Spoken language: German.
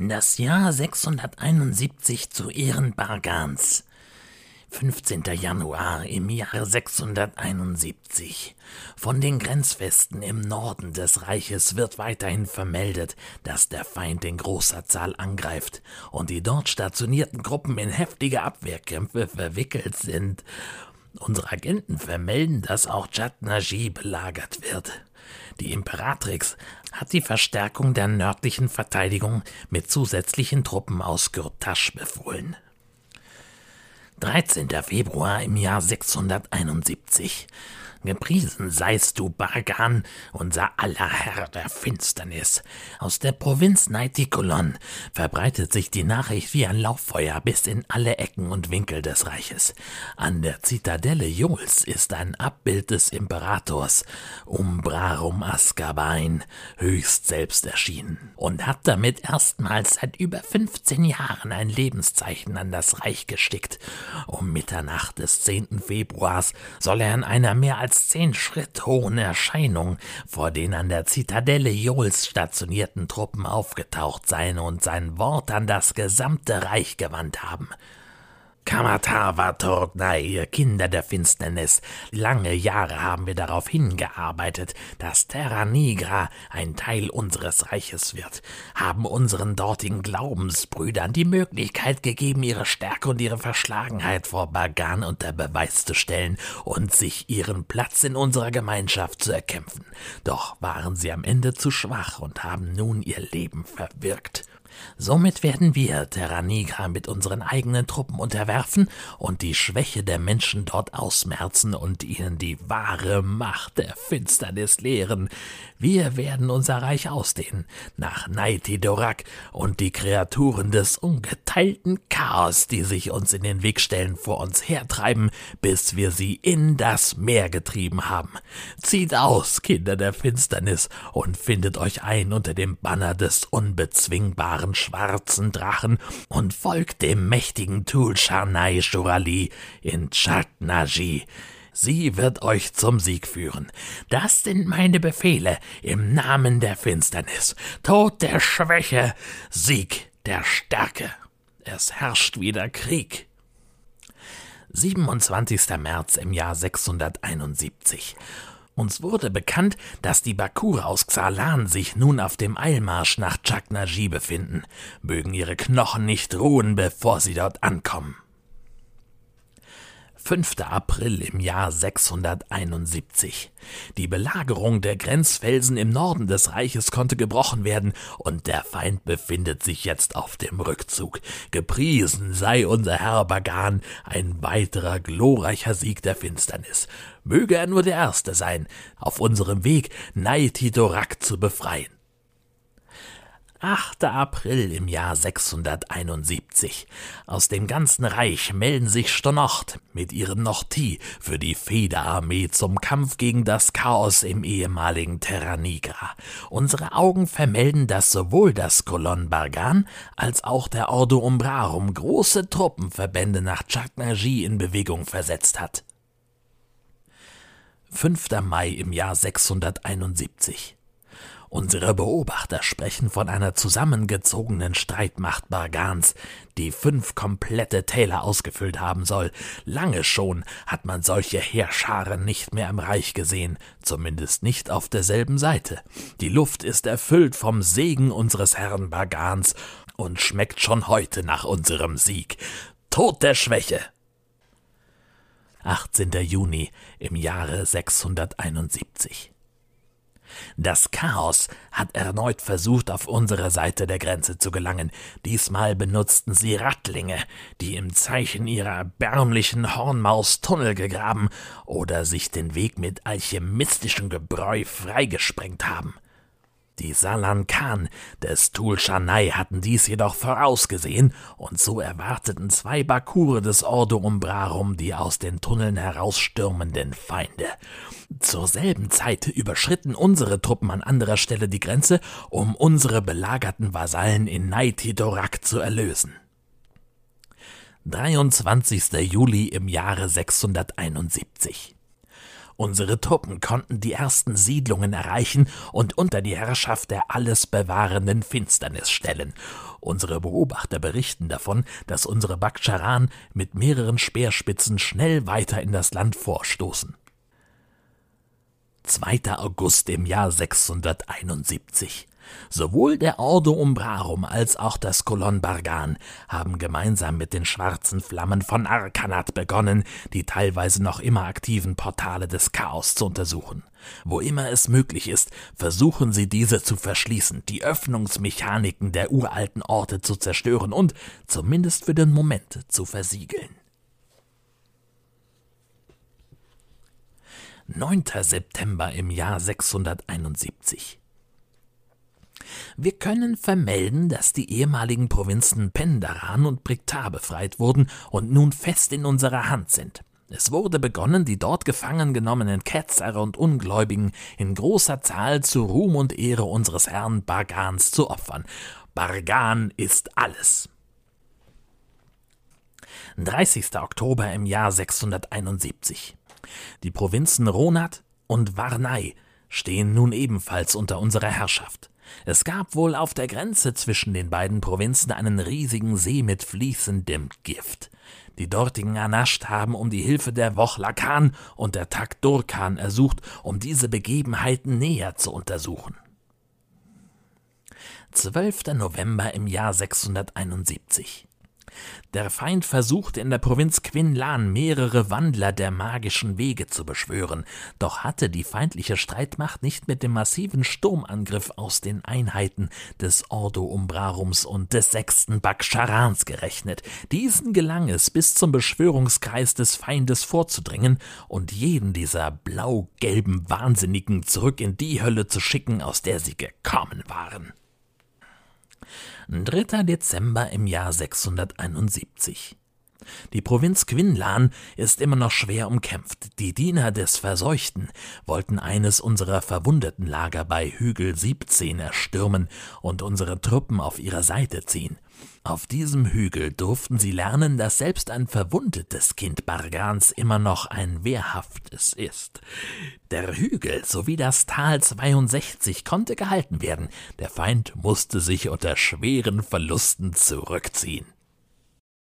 Das Jahr 671 zu Ehren Bargans. 15. Januar im Jahre 671. Von den Grenzfesten im Norden des Reiches wird weiterhin vermeldet, dass der Feind in großer Zahl angreift und die dort stationierten Gruppen in heftige Abwehrkämpfe verwickelt sind. Unsere Agenten vermelden, dass auch Chatnaji belagert wird. Die Imperatrix hat die Verstärkung der nördlichen Verteidigung mit zusätzlichen Truppen aus Gürtasch befohlen. 13. Februar im Jahr 671. Gepriesen seist du, Bargan, unser aller Herr der Finsternis. Aus der Provinz Naitikolon verbreitet sich die Nachricht wie ein Lauffeuer bis in alle Ecken und Winkel des Reiches. An der Zitadelle Juls ist ein Abbild des Imperators, Umbrarum Ascabain, höchst selbst erschienen und hat damit erstmals seit über 15 Jahren ein Lebenszeichen an das Reich gestickt. Um Mitternacht des 10. Februars soll er in einer mehr als als zehn Schritt hohen Erscheinung vor den an der Zitadelle Jols stationierten Truppen aufgetaucht sein und sein Wort an das gesamte Reich gewandt haben. Kamatava Tordnai, ihr Kinder der Finsternis. Lange Jahre haben wir darauf hingearbeitet, dass Terra Nigra ein Teil unseres Reiches wird, haben unseren dortigen Glaubensbrüdern die Möglichkeit gegeben, ihre Stärke und ihre Verschlagenheit vor Bagan unter Beweis zu stellen und sich ihren Platz in unserer Gemeinschaft zu erkämpfen. Doch waren sie am Ende zu schwach und haben nun ihr Leben verwirkt. Somit werden wir Terra Nigra mit unseren eigenen Truppen unterwerfen und die Schwäche der Menschen dort ausmerzen und ihnen die wahre Macht der Finsternis lehren. Wir werden unser Reich ausdehnen nach Naiti Dorak und die Kreaturen des ungeteilten Chaos, die sich uns in den Weg stellen, vor uns hertreiben, bis wir sie in das Meer getrieben haben. Zieht aus, Kinder der Finsternis, und findet euch ein unter dem Banner des Unbezwingbaren ihren schwarzen Drachen und folgt dem mächtigen Tulshanai Shurali in Chatnaji. Sie wird euch zum Sieg führen. Das sind meine Befehle im Namen der Finsternis. Tod der Schwäche, Sieg der Stärke. Es herrscht wieder Krieg. 27. März im Jahr 671. Uns wurde bekannt, dass die Bakure aus Xalan sich nun auf dem Eilmarsch nach Chaknaji befinden. Mögen ihre Knochen nicht ruhen, bevor sie dort ankommen. 5. April im Jahr 671. Die Belagerung der Grenzfelsen im Norden des Reiches konnte gebrochen werden, und der Feind befindet sich jetzt auf dem Rückzug. Gepriesen sei unser Herr Bagan, ein weiterer glorreicher Sieg der Finsternis. Möge er nur der Erste sein, auf unserem Weg Naitidorak zu befreien. 8. April im Jahr 671. Aus dem ganzen Reich melden sich Stonocht mit ihren Nochti für die Federarmee zum Kampf gegen das Chaos im ehemaligen Terra Nigra. Unsere Augen vermelden, dass sowohl das Kolon Bargan als auch der Ordo Umbrarum große Truppenverbände nach Chaknaji in Bewegung versetzt hat. 5. Mai im Jahr 671. Unsere Beobachter sprechen von einer zusammengezogenen Streitmacht Bargans, die fünf komplette Täler ausgefüllt haben soll. Lange schon hat man solche Heerscharen nicht mehr im Reich gesehen, zumindest nicht auf derselben Seite. Die Luft ist erfüllt vom Segen unseres Herrn Bargans und schmeckt schon heute nach unserem Sieg. Tod der Schwäche! 18. Juni im Jahre 671. Das Chaos hat erneut versucht, auf unsere Seite der Grenze zu gelangen. Diesmal benutzten sie Rattlinge, die im Zeichen ihrer erbärmlichen Hornmaus Tunnel gegraben oder sich den Weg mit alchemistischem Gebräu freigesprengt haben. Die Salankan des Tulchanai hatten dies jedoch vorausgesehen, und so erwarteten zwei Bakure des Ordo Umbrarum die aus den Tunneln herausstürmenden Feinde. Zur selben Zeit überschritten unsere Truppen an anderer Stelle die Grenze, um unsere belagerten Vasallen in Naitidorak zu erlösen. 23. Juli im Jahre 671 Unsere Truppen konnten die ersten Siedlungen erreichen und unter die Herrschaft der alles bewahrenden Finsternis stellen. Unsere Beobachter berichten davon, dass unsere Bakscharan mit mehreren Speerspitzen schnell weiter in das Land vorstoßen. 2. August im Jahr 671. Sowohl der Ordo Umbrarum als auch das Kolon Bargan haben gemeinsam mit den schwarzen Flammen von Arkanat begonnen, die teilweise noch immer aktiven Portale des Chaos zu untersuchen. Wo immer es möglich ist, versuchen sie diese zu verschließen, die Öffnungsmechaniken der uralten Orte zu zerstören und, zumindest für den Moment, zu versiegeln. 9. September im Jahr 671. Wir können vermelden, dass die ehemaligen Provinzen Pendaran und Briktar befreit wurden und nun fest in unserer Hand sind. Es wurde begonnen, die dort gefangen genommenen Ketzer und Ungläubigen in großer Zahl zu Ruhm und Ehre unseres Herrn Bargans zu opfern. Bargan ist alles. 30. Oktober im Jahr 671. Die Provinzen Ronat und Varnai stehen nun ebenfalls unter unserer Herrschaft. Es gab wohl auf der Grenze zwischen den beiden Provinzen einen riesigen See mit fließendem Gift. Die dortigen Anascht haben um die Hilfe der Wochlakan und der Takdurkan ersucht, um diese Begebenheiten näher zu untersuchen. 12. November im Jahr 671. Der Feind versuchte in der Provinz Quinlan mehrere Wandler der magischen Wege zu beschwören, doch hatte die feindliche Streitmacht nicht mit dem massiven Sturmangriff aus den Einheiten des Ordo Umbrarums und des sechsten Bakcharans gerechnet. Diesen gelang es, bis zum Beschwörungskreis des Feindes vorzudringen und jeden dieser blau-gelben Wahnsinnigen zurück in die Hölle zu schicken, aus der sie gekommen waren. 3. Dezember im Jahr 671. Die Provinz Quinlan ist immer noch schwer umkämpft. Die Diener des Verseuchten wollten eines unserer verwundeten Lager bei Hügel 17 erstürmen und unsere Truppen auf ihre Seite ziehen. Auf diesem Hügel durften sie lernen, dass selbst ein verwundetes Kind Bargans immer noch ein wehrhaftes ist. Der Hügel sowie das Tal 62 konnte gehalten werden, der Feind musste sich unter schweren Verlusten zurückziehen.